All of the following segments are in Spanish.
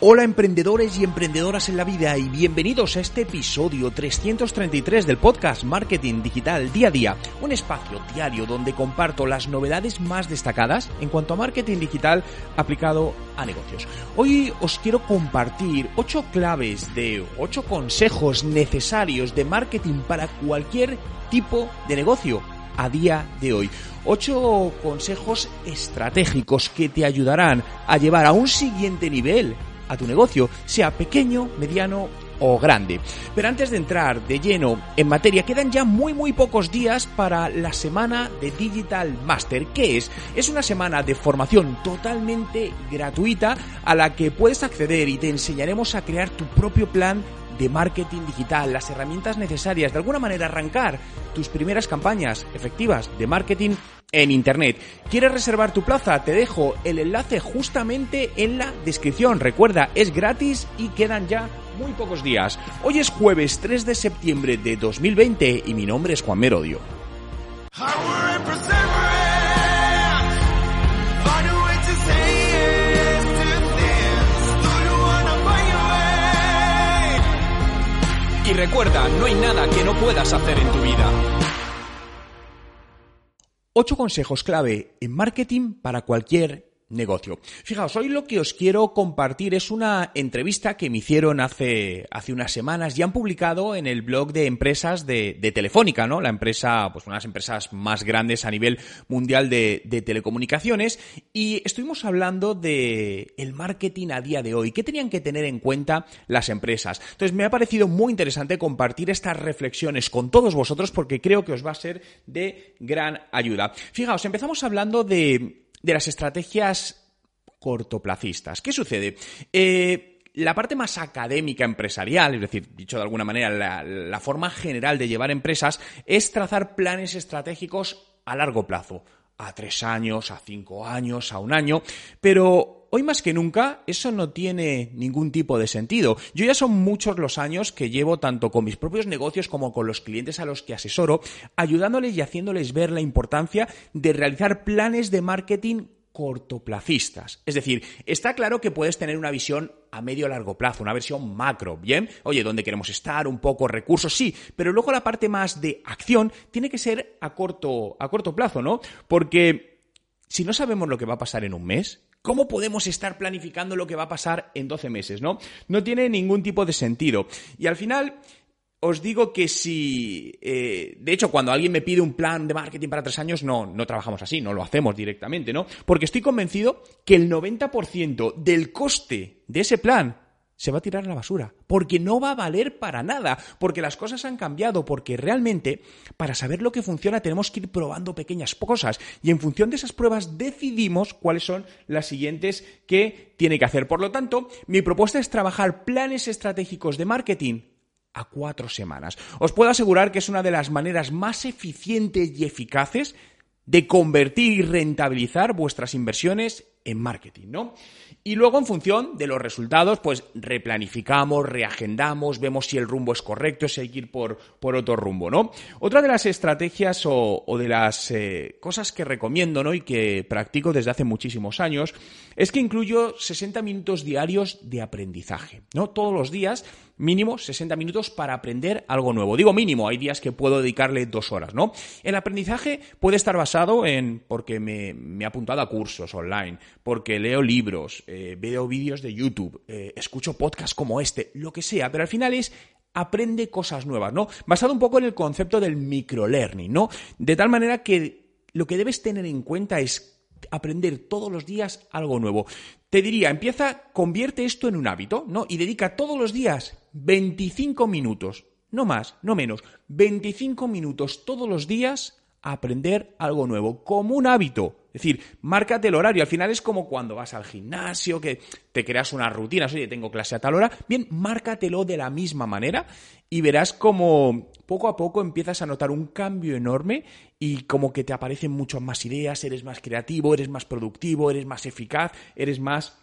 Hola emprendedores y emprendedoras en la vida y bienvenidos a este episodio 333 del podcast Marketing Digital Día a Día, un espacio diario donde comparto las novedades más destacadas en cuanto a marketing digital aplicado a negocios. Hoy os quiero compartir 8 claves de 8 consejos necesarios de marketing para cualquier tipo de negocio a día de hoy. Ocho consejos estratégicos que te ayudarán a llevar a un siguiente nivel a tu negocio, sea pequeño, mediano o grande. Pero antes de entrar de lleno en materia, quedan ya muy muy pocos días para la semana de Digital Master. ¿Qué es? Es una semana de formación totalmente gratuita a la que puedes acceder y te enseñaremos a crear tu propio plan de marketing digital, las herramientas necesarias, de alguna manera arrancar tus primeras campañas efectivas de marketing en Internet. ¿Quieres reservar tu plaza? Te dejo el enlace justamente en la descripción. Recuerda, es gratis y quedan ya muy pocos días. Hoy es jueves 3 de septiembre de 2020 y mi nombre es Juan Merodio. Y recuerda, no hay nada que no puedas hacer en tu vida. 8 consejos clave en marketing para cualquier negocio. Fijaos, hoy lo que os quiero compartir es una entrevista que me hicieron hace, hace unas semanas y han publicado en el blog de empresas de, de Telefónica, ¿no? La empresa, pues una de las empresas más grandes a nivel mundial de, de, telecomunicaciones y estuvimos hablando de el marketing a día de hoy, qué tenían que tener en cuenta las empresas. Entonces me ha parecido muy interesante compartir estas reflexiones con todos vosotros porque creo que os va a ser de gran ayuda. Fijaos, empezamos hablando de de las estrategias cortoplacistas. ¿Qué sucede? Eh, la parte más académica empresarial, es decir, dicho de alguna manera, la, la, forma general de llevar empresas es trazar planes estratégicos a largo plazo, a tres años, a cinco años, a un año, pero hoy más que nunca eso no tiene ningún tipo de sentido. Yo ya son muchos los años que llevo tanto con mis propios negocios como con los clientes a los que asesoro, ayudándoles y haciéndoles ver la importancia de realizar planes de marketing cortoplacistas. Es decir, está claro que puedes tener una visión a medio largo plazo, una versión macro, ¿bien? Oye, ¿dónde queremos estar? Un poco recursos, sí, pero luego la parte más de acción tiene que ser a corto, a corto plazo, ¿no? Porque si no sabemos lo que va a pasar en un mes, ¿Cómo podemos estar planificando lo que va a pasar en 12 meses? ¿no? no tiene ningún tipo de sentido. Y al final, os digo que si, eh, de hecho, cuando alguien me pide un plan de marketing para tres años, no, no trabajamos así, no lo hacemos directamente, ¿no? Porque estoy convencido que el 90% del coste de ese plan se va a tirar a la basura, porque no va a valer para nada, porque las cosas han cambiado, porque realmente para saber lo que funciona tenemos que ir probando pequeñas cosas y en función de esas pruebas decidimos cuáles son las siguientes que tiene que hacer. Por lo tanto, mi propuesta es trabajar planes estratégicos de marketing a cuatro semanas. Os puedo asegurar que es una de las maneras más eficientes y eficaces de convertir y rentabilizar vuestras inversiones en marketing, ¿no? Y luego, en función de los resultados, pues replanificamos, reagendamos, vemos si el rumbo es correcto, si hay que ir por, por otro rumbo, ¿no? Otra de las estrategias o, de las eh, cosas que recomiendo, ¿no? Y que practico desde hace muchísimos años, es que incluyo 60 minutos diarios de aprendizaje, ¿no? Todos los días mínimo 60 minutos para aprender algo nuevo. Digo mínimo, hay días que puedo dedicarle dos horas, ¿no? El aprendizaje puede estar basado en porque me, me he apuntado a cursos online, porque leo libros, eh, veo vídeos de YouTube, eh, escucho podcasts como este, lo que sea, pero al final es aprende cosas nuevas, ¿no? Basado un poco en el concepto del microlearning, ¿no? De tal manera que lo que debes tener en cuenta es aprender todos los días algo nuevo. Te diría, empieza, convierte esto en un hábito, ¿no? Y dedica todos los días 25 minutos, no más, no menos, 25 minutos todos los días a aprender algo nuevo, como un hábito. Es decir, márcate el horario. Al final es como cuando vas al gimnasio, que te creas unas rutinas, oye, tengo clase a tal hora. Bien, márcatelo de la misma manera y verás como poco a poco empiezas a notar un cambio enorme y como que te aparecen muchas más ideas, eres más creativo, eres más productivo, eres más eficaz, eres más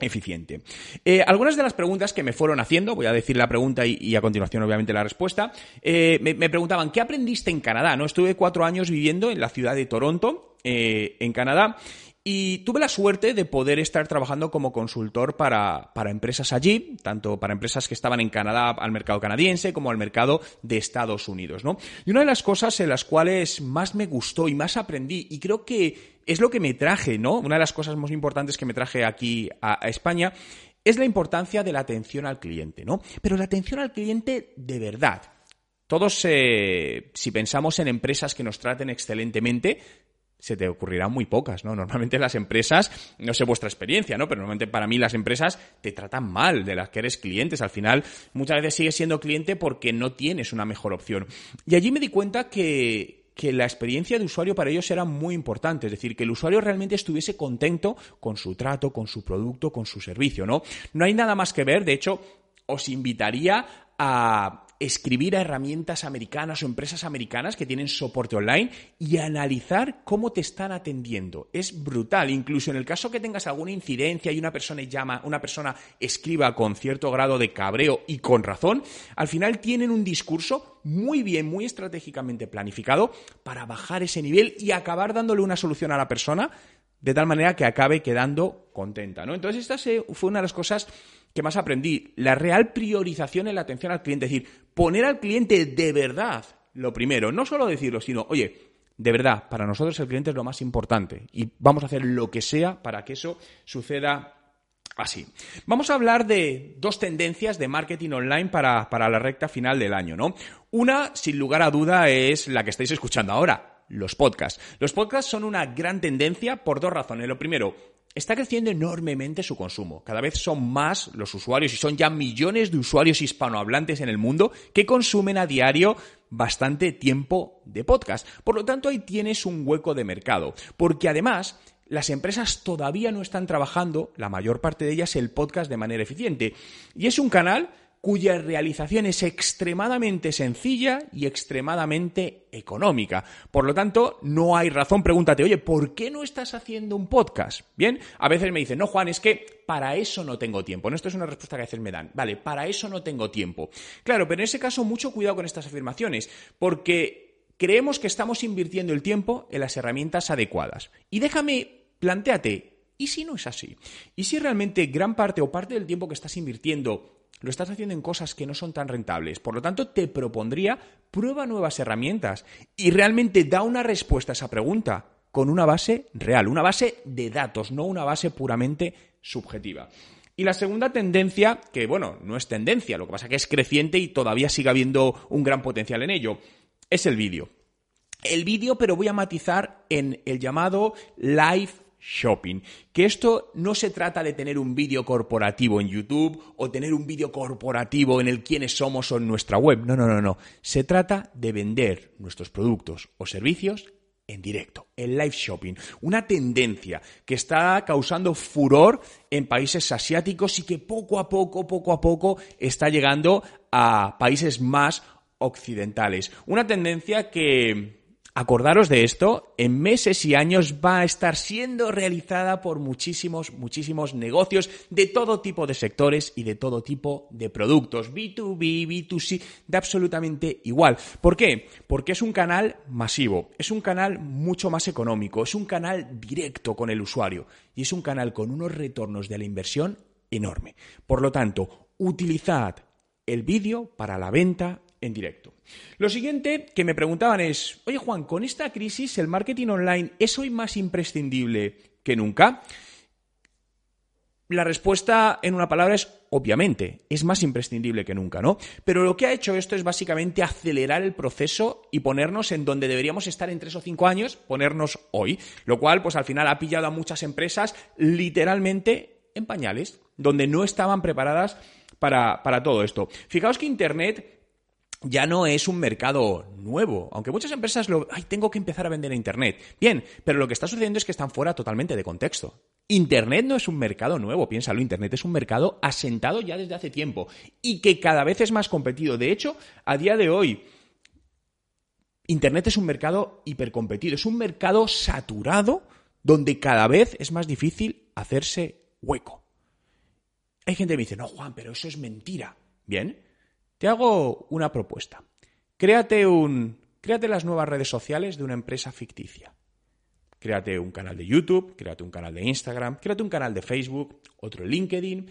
eficiente. Eh, algunas de las preguntas que me fueron haciendo, voy a decir la pregunta y, y a continuación obviamente la respuesta, eh, me, me, preguntaban, ¿qué aprendiste en Canadá? ¿No? Estuve cuatro años viviendo en la ciudad de Toronto eh, en Canadá. Y tuve la suerte de poder estar trabajando como consultor para, para, empresas allí, tanto para empresas que estaban en Canadá al mercado canadiense como al mercado de Estados Unidos, ¿no? Y una de las cosas en las cuales más me gustó y más aprendí, y creo que es lo que me traje, ¿no? Una de las cosas más importantes que me traje aquí a, España es la importancia de la atención al cliente, ¿no? Pero la atención al cliente de verdad. Todos, eh, si pensamos en empresas que nos traten excelentemente, se te ocurrirán muy pocas, ¿no? Normalmente las empresas, no sé vuestra experiencia, ¿no? Pero normalmente para mí las empresas te tratan mal de las que eres clientes. Al final, muchas veces sigues siendo cliente porque no tienes una mejor opción. Y allí me di cuenta que, que la experiencia de usuario para ellos era muy importante, es decir, que el usuario realmente estuviese contento con su trato, con su producto, con su servicio, ¿no? No hay nada más que ver, de hecho, os invitaría a escribir a herramientas americanas o empresas americanas que tienen soporte online y analizar cómo te están atendiendo. Es brutal. Incluso en el caso que tengas alguna incidencia y una persona llama, una persona escriba con cierto grado de cabreo y con razón, al final tienen un discurso muy bien, muy estratégicamente planificado para bajar ese nivel y acabar dándole una solución a la persona de tal manera que acabe quedando contenta, ¿no? Entonces esta fue una de las cosas que más aprendí, la real priorización en la atención al cliente, es decir, poner al cliente de verdad lo primero, no solo decirlo, sino, oye, de verdad, para nosotros el cliente es lo más importante y vamos a hacer lo que sea para que eso suceda así. Vamos a hablar de dos tendencias de marketing online para, para la recta final del año, ¿no? Una, sin lugar a duda, es la que estáis escuchando ahora, los podcasts. Los podcasts son una gran tendencia por dos razones. Lo primero, está creciendo enormemente su consumo. Cada vez son más los usuarios y son ya millones de usuarios hispanohablantes en el mundo que consumen a diario bastante tiempo de podcast. Por lo tanto, ahí tienes un hueco de mercado. Porque además, las empresas todavía no están trabajando, la mayor parte de ellas, el podcast de manera eficiente. Y es un canal cuya realización es extremadamente sencilla y extremadamente económica. Por lo tanto, no hay razón. Pregúntate, oye, ¿por qué no estás haciendo un podcast? Bien, a veces me dicen, no, Juan, es que para eso no tengo tiempo. Esto es una respuesta que a veces me dan. Vale, para eso no tengo tiempo. Claro, pero en ese caso, mucho cuidado con estas afirmaciones, porque creemos que estamos invirtiendo el tiempo en las herramientas adecuadas. Y déjame, planteate, ¿y si no es así? ¿Y si realmente gran parte o parte del tiempo que estás invirtiendo lo estás haciendo en cosas que no son tan rentables. Por lo tanto, te propondría prueba nuevas herramientas y realmente da una respuesta a esa pregunta con una base real, una base de datos, no una base puramente subjetiva. Y la segunda tendencia, que bueno, no es tendencia, lo que pasa que es creciente y todavía sigue habiendo un gran potencial en ello, es el vídeo. El vídeo, pero voy a matizar en el llamado live shopping. Que esto no se trata de tener un vídeo corporativo en YouTube o tener un vídeo corporativo en el quiénes somos o en nuestra web. No, no, no, no. Se trata de vender nuestros productos o servicios en directo, el live shopping, una tendencia que está causando furor en países asiáticos y que poco a poco, poco a poco está llegando a países más occidentales. Una tendencia que Acordaros de esto, en meses y años va a estar siendo realizada por muchísimos, muchísimos negocios de todo tipo de sectores y de todo tipo de productos, B2B, B2C, de absolutamente igual. ¿Por qué? Porque es un canal masivo, es un canal mucho más económico, es un canal directo con el usuario y es un canal con unos retornos de la inversión enorme. Por lo tanto, utilizad el vídeo para la venta en directo. Lo siguiente que me preguntaban es, oye Juan, con esta crisis el marketing online es hoy más imprescindible que nunca. La respuesta en una palabra es obviamente, es más imprescindible que nunca, ¿no? Pero lo que ha hecho esto es básicamente acelerar el proceso y ponernos en donde deberíamos estar en tres o cinco años, ponernos hoy, lo cual pues al final ha pillado a muchas empresas literalmente en pañales, donde no estaban preparadas para, para todo esto. Fijaos que Internet ya no es un mercado nuevo, aunque muchas empresas lo, ay, tengo que empezar a vender a Internet. Bien, pero lo que está sucediendo es que están fuera totalmente de contexto. Internet no es un mercado nuevo, piénsalo, Internet es un mercado asentado ya desde hace tiempo y que cada vez es más competido. De hecho, a día de hoy, Internet es un mercado hipercompetido, es un mercado saturado donde cada vez es más difícil hacerse hueco. Hay gente que me dice, no, Juan, pero eso es mentira. Bien, te hago una propuesta. Créate un. Créate las nuevas redes sociales de una empresa ficticia. Créate un canal de YouTube, créate un canal de Instagram, créate un canal de Facebook, otro en LinkedIn,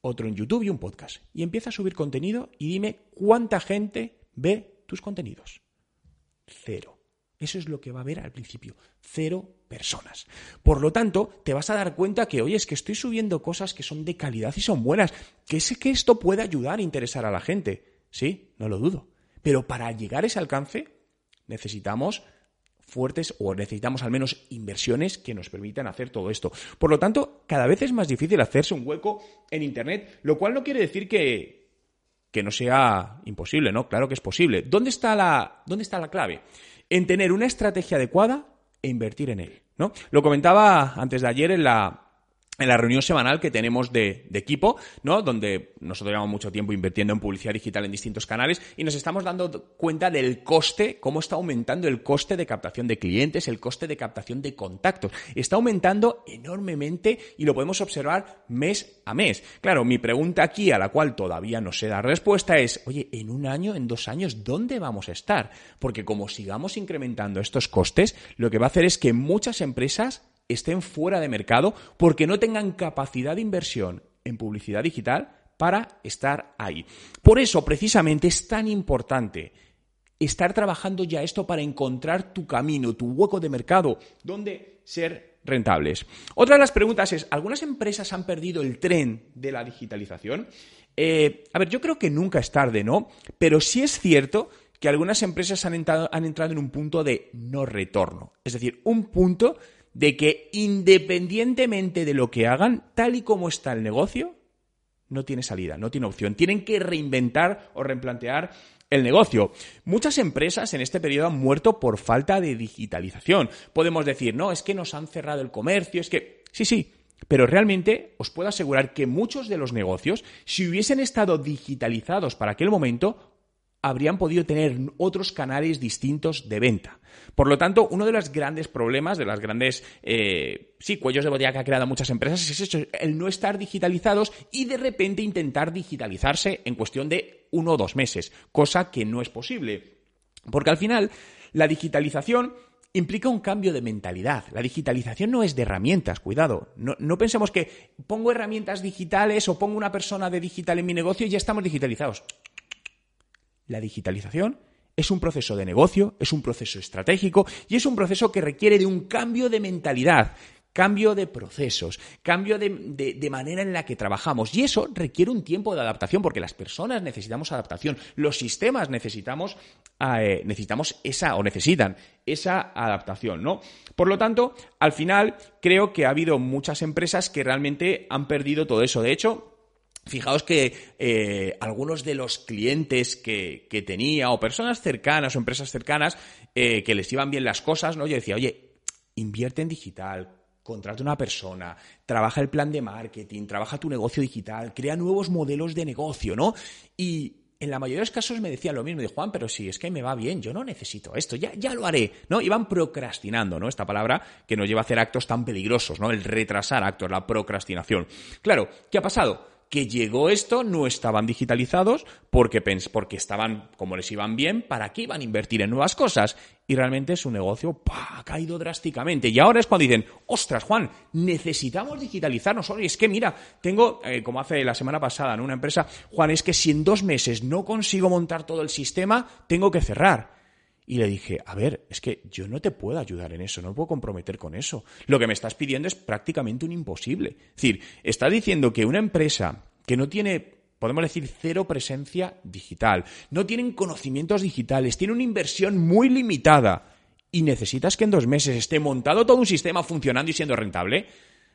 otro en YouTube y un podcast. Y empieza a subir contenido y dime cuánta gente ve tus contenidos. Cero. Eso es lo que va a haber al principio. Cero personas. Por lo tanto, te vas a dar cuenta que, oye, es que estoy subiendo cosas que son de calidad y son buenas, que sé que esto puede ayudar a interesar a la gente. Sí, no lo dudo. Pero para llegar a ese alcance necesitamos fuertes o necesitamos al menos inversiones que nos permitan hacer todo esto. Por lo tanto, cada vez es más difícil hacerse un hueco en Internet, lo cual no quiere decir que, que no sea imposible, ¿no? Claro que es posible. ¿Dónde está la, dónde está la clave? En tener una estrategia adecuada e invertir en él, ¿no? Lo comentaba antes de ayer en la, en la reunión semanal que tenemos de, equipo, ¿no? Donde nosotros llevamos mucho tiempo invirtiendo en publicidad digital en distintos canales y nos estamos dando cuenta del coste, cómo está aumentando el coste de captación de clientes, el coste de captación de contactos. Está aumentando enormemente y lo podemos observar mes a mes. Claro, mi pregunta aquí, a la cual todavía no sé dar respuesta, es, oye, en un año, en dos años, ¿dónde vamos a estar? Porque como sigamos incrementando estos costes, lo que va a hacer es que muchas empresas estén fuera de mercado porque no tengan capacidad de inversión en publicidad digital para estar ahí. Por eso, precisamente, es tan importante estar trabajando ya esto para encontrar tu camino, tu hueco de mercado, donde ser rentables. Otra de las preguntas es, ¿algunas empresas han perdido el tren de la digitalización? Eh, a ver, yo creo que nunca es tarde, ¿no? Pero sí es cierto que algunas empresas han entrado, han entrado en un punto de no retorno. Es decir, un punto de que independientemente de lo que hagan, tal y como está el negocio, no tiene salida, no tiene opción. Tienen que reinventar o replantear el negocio. Muchas empresas en este periodo han muerto por falta de digitalización. Podemos decir, no, es que nos han cerrado el comercio, es que... Sí, sí, pero realmente os puedo asegurar que muchos de los negocios, si hubiesen estado digitalizados para aquel momento, habrían podido tener otros canales distintos de venta. Por lo tanto, uno de los grandes problemas, de las grandes eh, sí, cuellos de botella que ha creado muchas empresas es eso, el no estar digitalizados y de repente intentar digitalizarse en cuestión de uno o dos meses, cosa que no es posible. Porque al final, la digitalización implica un cambio de mentalidad. La digitalización no es de herramientas, cuidado. No, no, pensemos que pongo herramientas digitales o pongo una persona de digital en mi negocio y ya estamos digitalizados. La digitalización es un proceso de negocio, es un proceso estratégico y es un proceso que requiere de un cambio de mentalidad, cambio de procesos, cambio de, manera en la que trabajamos. Y eso requiere un tiempo de adaptación, porque las personas necesitamos adaptación, los sistemas necesitamos, eh, necesitamos esa, o necesitan esa adaptación, ¿no? Por lo tanto, al final, creo que ha habido muchas empresas que realmente han perdido todo eso. De hecho, Fijaos que eh, algunos de los clientes que, tenía, o personas cercanas, o empresas cercanas, eh, que les iban bien las cosas, ¿no? Yo decía, oye, invierte en digital, contrata una persona, trabaja el plan de marketing, trabaja tu negocio digital, crea nuevos modelos de negocio, ¿no? Y en la mayoría de los casos me decían lo mismo, de Juan, pero si es que me va bien, yo no necesito esto, ya, ya lo haré, ¿no? Iban procrastinando, ¿no? Esta palabra que nos lleva a hacer actos tan peligrosos, ¿no? El retrasar actos, la procrastinación. Claro, ¿qué ha pasado? Que llegó esto, no estaban digitalizados porque, porque estaban, como les iban bien, ¿para qué iban a invertir en nuevas cosas? Y realmente su negocio ha caído drásticamente. Y ahora es cuando dicen, ostras, Juan, necesitamos digitalizarnos. Oye, es que mira, tengo, eh, como hace la semana pasada en una empresa, Juan, es que si en dos meses no consigo montar todo el sistema, tengo que cerrar. Y le dije, a ver, es que yo no te puedo ayudar en eso, no me puedo comprometer con eso. Lo que me estás pidiendo es prácticamente un imposible. Es decir, estás diciendo que una empresa que no tiene podemos decir, cero presencia digital. No tienen conocimientos digitales, tiene una inversión muy limitada y necesitas que en dos meses esté montado todo un sistema funcionando y siendo rentable.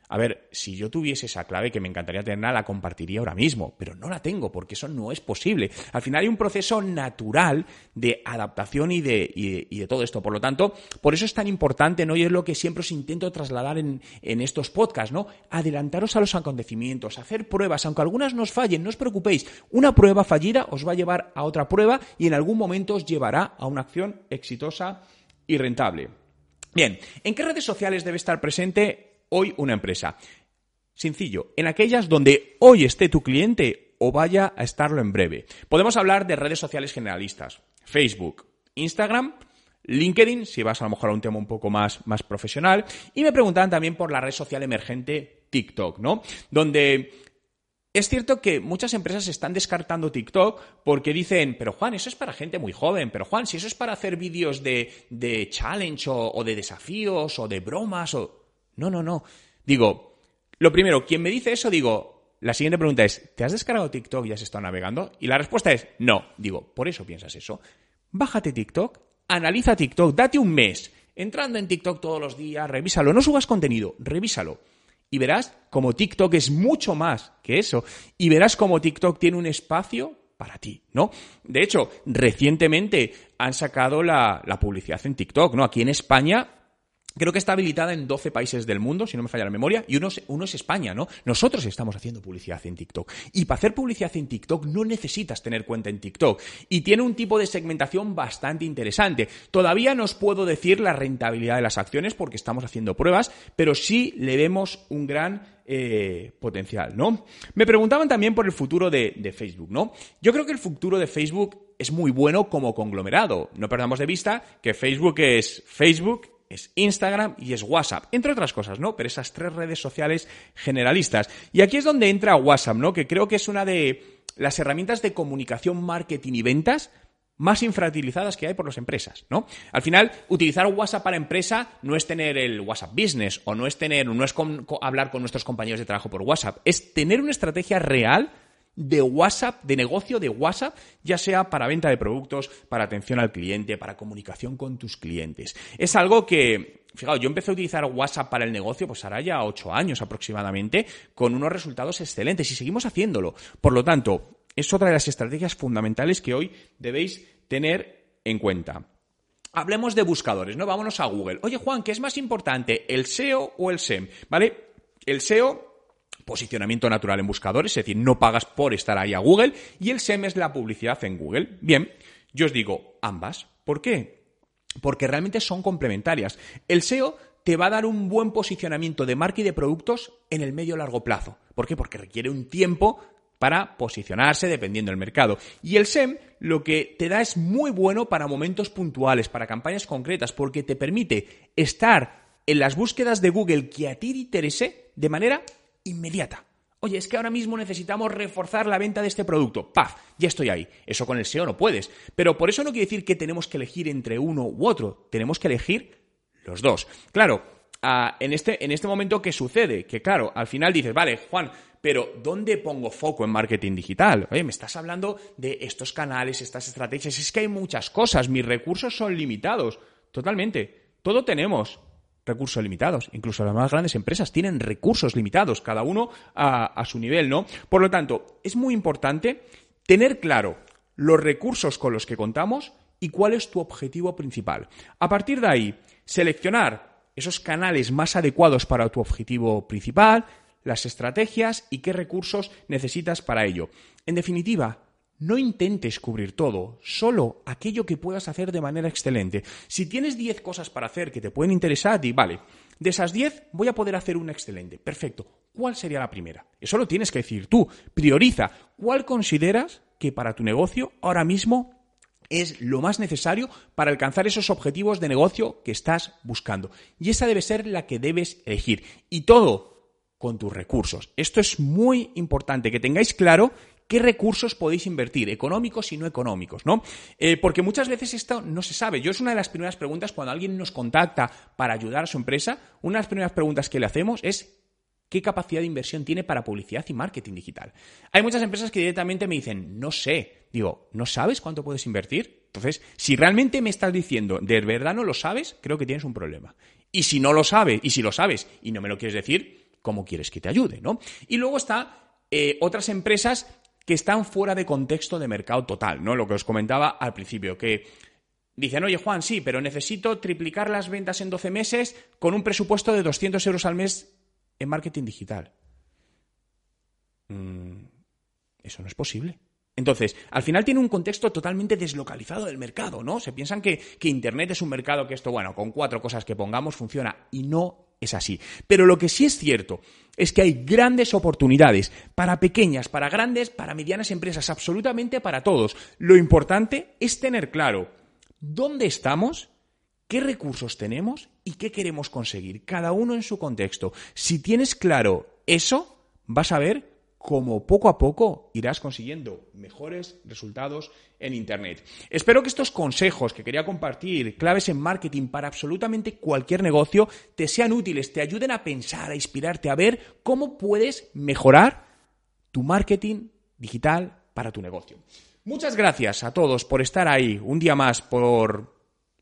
A ver, si yo tuviese esa clave que me encantaría tenerla, la compartiría ahora mismo, pero no la tengo porque eso no es posible. Al final hay un proceso natural de adaptación y de, todo esto. Por lo tanto, por eso es tan importante, ¿no? Y es lo que siempre os intento trasladar en, en estos podcasts, ¿no? Adelantaros a los acontecimientos, hacer pruebas, aunque algunas nos fallen, no os preocupéis. Una prueba fallida os va a llevar a otra prueba y en algún momento os llevará a una acción exitosa y rentable. Bien, ¿en qué redes sociales debe estar presente hoy una empresa? Sencillo, en aquellas donde hoy esté tu cliente o vaya a estarlo en breve. Podemos hablar de redes sociales generalistas, Facebook, Instagram, LinkedIn, si vas a lo mejor a un tema un poco más, más profesional. Y me preguntaban también por la red social emergente TikTok, ¿no? Donde es cierto que muchas empresas están descartando TikTok porque dicen, pero Juan, eso es para gente muy joven, pero Juan, si eso es para hacer vídeos de, de challenge o, o, de desafíos o de bromas o... No, no, no. Digo, lo primero, quien me dice eso, digo, la siguiente pregunta es, ¿te has descargado TikTok y has estado navegando? Y la respuesta es, no. Digo, por eso piensas eso. Bájate TikTok, analiza TikTok, date un mes entrando en TikTok todos los días, revísalo, no subas contenido, revísalo y verás como TikTok es mucho más que eso. Y verás como TikTok tiene un espacio para ti, ¿no? De hecho, recientemente han sacado la, la publicidad en TikTok, ¿no? Aquí en España Creo que está habilitada en 12 países del mundo, si no me falla la memoria, y uno es, España, ¿no? Nosotros estamos haciendo publicidad en TikTok. Y para hacer publicidad en TikTok no necesitas tener cuenta en TikTok. Y tiene un tipo de segmentación bastante interesante. Todavía no os puedo decir la rentabilidad de las acciones porque estamos haciendo pruebas, pero sí le vemos un gran eh, potencial, ¿no? Me preguntaban también por el futuro de Facebook, ¿no? Yo creo que el futuro de Facebook es muy bueno como conglomerado. No perdamos de vista que Facebook es Facebook, es Instagram y es WhatsApp, entre otras cosas, ¿no? Pero esas tres redes sociales generalistas. Y aquí es donde entra WhatsApp, ¿no? Que creo que es una de las herramientas de comunicación, marketing y ventas más infrautilizadas que hay por las empresas, ¿no? Al final, utilizar WhatsApp para empresa no es tener el WhatsApp Business o no es tener, no es hablar con nuestros compañeros de trabajo por WhatsApp, es tener una estrategia real de WhatsApp, de negocio de WhatsApp, ya sea para venta de productos, para atención al cliente, para comunicación con tus clientes. Es algo que, fijaos, yo empecé a utilizar WhatsApp para el negocio, pues ahora ya ocho años aproximadamente, con unos resultados excelentes y seguimos haciéndolo. Por lo tanto, es otra de las estrategias fundamentales que hoy debéis tener en cuenta. Hablemos de buscadores, ¿no? Vámonos a Google. Oye, Juan, ¿qué es más importante, el SEO o el SEM? ¿Vale? El SEO posicionamiento natural en buscadores, es decir, no pagas por estar ahí a Google, y el SEM es la publicidad en Google. Bien, yo os digo ambas. ¿Por qué? Porque realmente son complementarias. El SEO te va a dar un buen posicionamiento de marca y de productos en el medio largo plazo. ¿Por qué? Porque requiere un tiempo para posicionarse dependiendo del mercado. Y el SEM lo que te da es muy bueno para momentos puntuales, para campañas concretas, porque te permite estar en las búsquedas de Google que a ti te interese de manera inmediata. Oye, es que ahora mismo necesitamos reforzar la venta de este producto. ¡Paf! Ya estoy ahí. Eso con el SEO no puedes. Pero por eso no quiere decir que tenemos que elegir entre uno u otro. Tenemos que elegir los dos. Claro, en, este, en este momento, ¿qué sucede? Que claro, al final dices, vale, Juan, pero ¿dónde pongo foco en marketing digital? Oye, me estás hablando de estos canales, estas estrategias. Es que hay muchas cosas. Mis recursos son limitados. Totalmente. Todo tenemos recursos limitados. Incluso las más grandes empresas tienen recursos limitados, cada uno a, su nivel, ¿no? Por lo tanto, es muy importante tener claro los recursos con los que contamos y cuál es tu objetivo principal. A partir de ahí, seleccionar esos canales más adecuados para tu objetivo principal, las estrategias y qué recursos necesitas para ello. En definitiva, no intentes cubrir todo, solo aquello que puedas hacer de manera excelente. Si tienes 10 cosas para hacer que te pueden interesar, di, vale, de esas 10 voy a poder hacer una excelente. Perfecto. ¿Cuál sería la primera? Eso lo tienes que decir tú. Prioriza. ¿Cuál consideras que para tu negocio ahora mismo es lo más necesario para alcanzar esos objetivos de negocio que estás buscando? Y esa debe ser la que debes elegir. Y todo con tus recursos. Esto es muy importante, que tengáis claro qué recursos podéis invertir, económicos y no económicos, ¿no? Eh, porque muchas veces esto no se sabe. Yo es una de las primeras preguntas cuando alguien nos contacta para ayudar a su empresa, una de las primeras preguntas que le hacemos es ¿qué capacidad de inversión tiene para publicidad y marketing digital? Hay muchas empresas que directamente me dicen, no sé. Digo, ¿no sabes cuánto puedes invertir? Entonces, si realmente me estás diciendo, de verdad no lo sabes, creo que tienes un problema. Y si no lo sabes, y si lo sabes y no me lo quieres decir, ¿cómo quieres que te ayude? ¿no? Y luego está eh, otras empresas que están fuera de contexto de mercado total, ¿no? Lo que os comentaba al principio, que dicen, oye Juan, sí, pero necesito triplicar las ventas en 12 meses con un presupuesto de 200 euros al mes en marketing digital. Mm, eso no es posible. Entonces, al final tiene un contexto totalmente deslocalizado del mercado, ¿no? Se piensan que, que, Internet es un mercado que esto, bueno, con cuatro cosas que pongamos funciona y no es así. Pero lo que sí es cierto es que hay grandes oportunidades para pequeñas, para grandes, para medianas empresas, absolutamente para todos. Lo importante es tener claro dónde estamos qué recursos tenemos y qué queremos conseguir, cada uno en su contexto. Si tienes claro eso, vas a ver cómo poco a poco irás consiguiendo mejores resultados en Internet. Espero que estos consejos que quería compartir, claves en marketing para absolutamente cualquier negocio, te sean útiles, te ayuden a pensar, a inspirarte, a ver cómo puedes mejorar tu marketing digital para tu negocio. Muchas gracias a todos por estar ahí un día más, por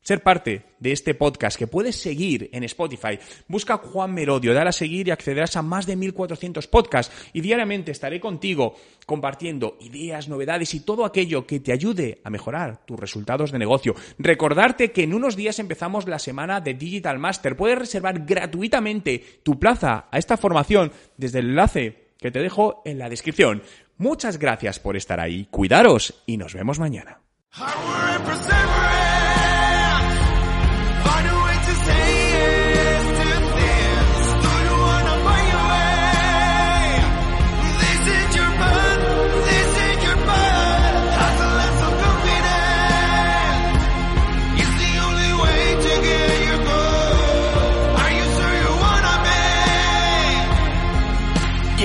ser parte de este podcast que puedes seguir en Spotify. Busca Juan Merodio, dale a seguir y accederás a más de 1400 podcasts y diariamente estaré contigo compartiendo ideas, novedades y todo aquello que te ayude a mejorar tus resultados de negocio. Recordarte que en unos días empezamos la semana de Digital Master. Puedes reservar gratuitamente tu plaza a esta formación desde el enlace que te dejo en la descripción. Muchas gracias por estar ahí, cuidaros y nos vemos mañana.